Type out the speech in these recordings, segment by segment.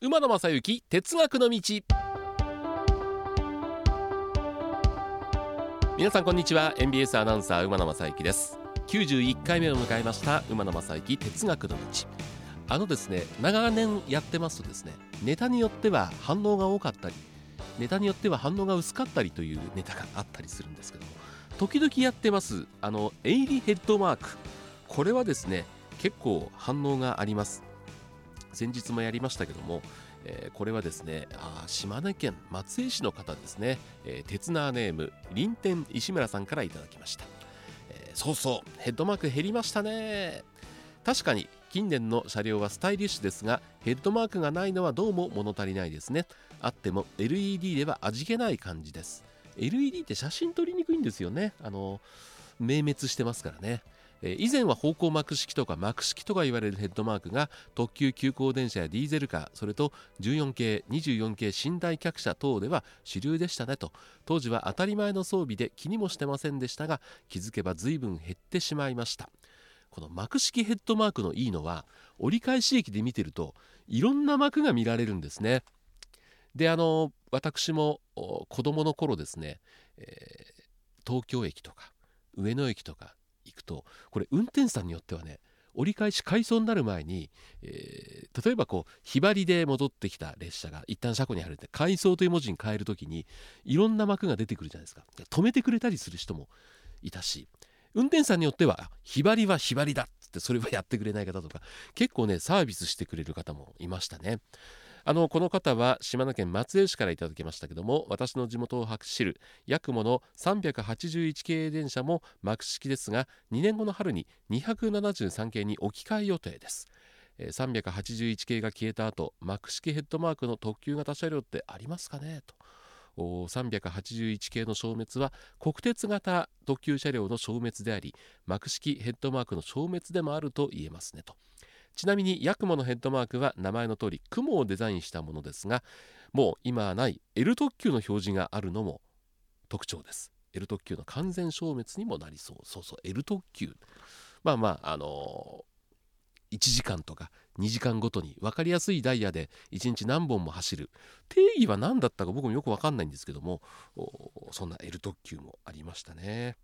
馬野正幸哲学の道。皆さんこんにちは。NBS アナウンサー馬野正幸です。91回目を迎えました馬野正幸哲学の道。あのですね長年やってますとですねネタによっては反応が多かったりネタによっては反応が薄かったりというネタがあったりするんですけども時々やってますあのエイリヘッドマーク。これはですね結構反応があります。先日もやりましたけども、えー、これはですねあ島根県松江市の方ですね、えー、鉄ナーネーム林天石村さんからいただきました、えー、そうそうヘッドマーク減りましたね。確かに近年の車両はスタイリッシュですがヘッドマークがないのはどうも物足りないですね。あっても LED では味気ない感じです。LED って写真撮りにくいんですよね。あの明滅してますからね。以前は方向幕式とか幕式とか言われるヘッドマークが特急急行電車やディーゼルカーそれと14系24系寝台客車等では主流でしたねと。当時は当たり前の装備で気にもしてませんでしたが気づけば随分減ってしまいました。この幕式ヘッドマークのいいのは折り返し駅で見てるといろんな幕が見られるんですね。であの私も子供の頃ですね、えー、東京駅とか上野駅とかとこれ運転手さんによってはね折り返し回送になる前に、えー、例えばこうひばりで戻ってきた列車が一旦車庫に入るって回送という文字に変える時にいろんな幕が出てくるじゃないですか止めてくれたりする人もいたし運転手さんによってはひばりはひばりだっつってそれはやってくれない方とか結構ねサービスしてくれる方もいましたね。あのこの方は島根県松江市からいただきましたけども私の地元を走るヤクモの381系電車も幕式ですが2年後の春に273系に置き換え予定です。381系が消えた後幕式ヘッドマークの特急型車両ってありますかね？と。381系の消滅は国鉄型特急車両の消滅であり幕式ヘッドマークの消滅でもあると言えますね。と。ちなみにヤクモのヘッドマークは名前の通り雲をデザインしたものですがもう今はない L 特急の表示があるのも特徴です。L 特急の完全消滅にもなりそう。そうそう。L 特急まあまああのー、1時間とか2時間ごとに分かりやすいダイヤで1日何本も走る定義は何だったか僕もよく分かんないんですけどもそんな L 特急もありましたね。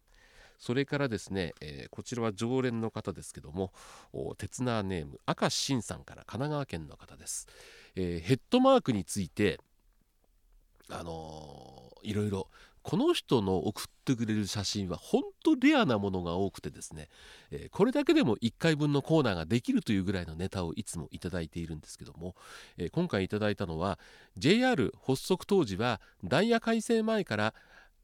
それからですね、えー、こちらは常連の方ですけども鉄ナーネーム明石慎さんから神奈川県の方です、えー、ヘッドマークについてあのー、いろいろこの人の送ってくれる写真は本当レアなものが多くてですね、えー、これだけでも1回分のコーナーができるというぐらいのネタをいつもいただいているんですけども、えー、今回いただいたのは JR 発足当時はダイヤ改正前から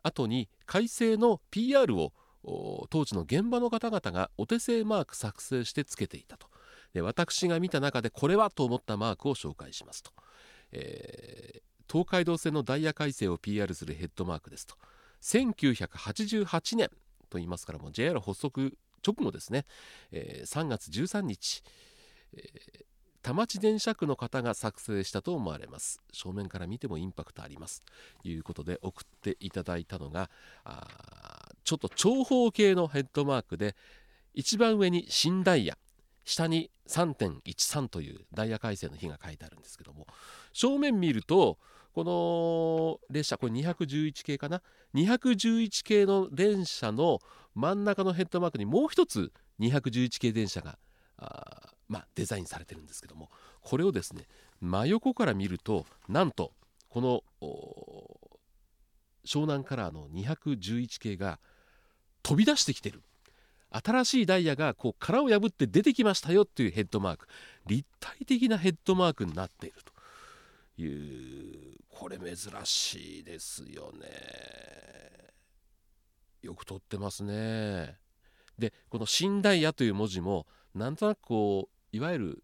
後に改正の PR を当時の現場の方々がお手製マーク作成してつけていたと。で私が見た中でこれはと思ったマークを紹介しますと、えー、東海道線のダイヤ改正を PR するヘッドマークですと。1988年と言いますからもう JR 発足直後ですね、えー、3月13日、えー、田町電車区の方が作成したと思われます。正面から見てもインパクトあります。ということで送っていただいたのがちょっと長方形のヘッドマークで一番上に新ダイヤ下に3.13というダイヤ改正の日が書いてあるんですけども正面見るとこの列車これ211系かな？211系の電車の真ん中のヘッドマークにもう一つ211系電車があまあ、デザインされてるんですけどもこれをですね真横から見るとなんとこの湘南カラーの211系が飛び出してきてる。新しいダイヤがこう殻を破って出てきましたよっていうヘッドマーク。立体的なヘッドマークになっていると。いうこれ珍しいですよね。よく撮ってますね。でこの新ダイヤという文字もなんとなくこういわゆる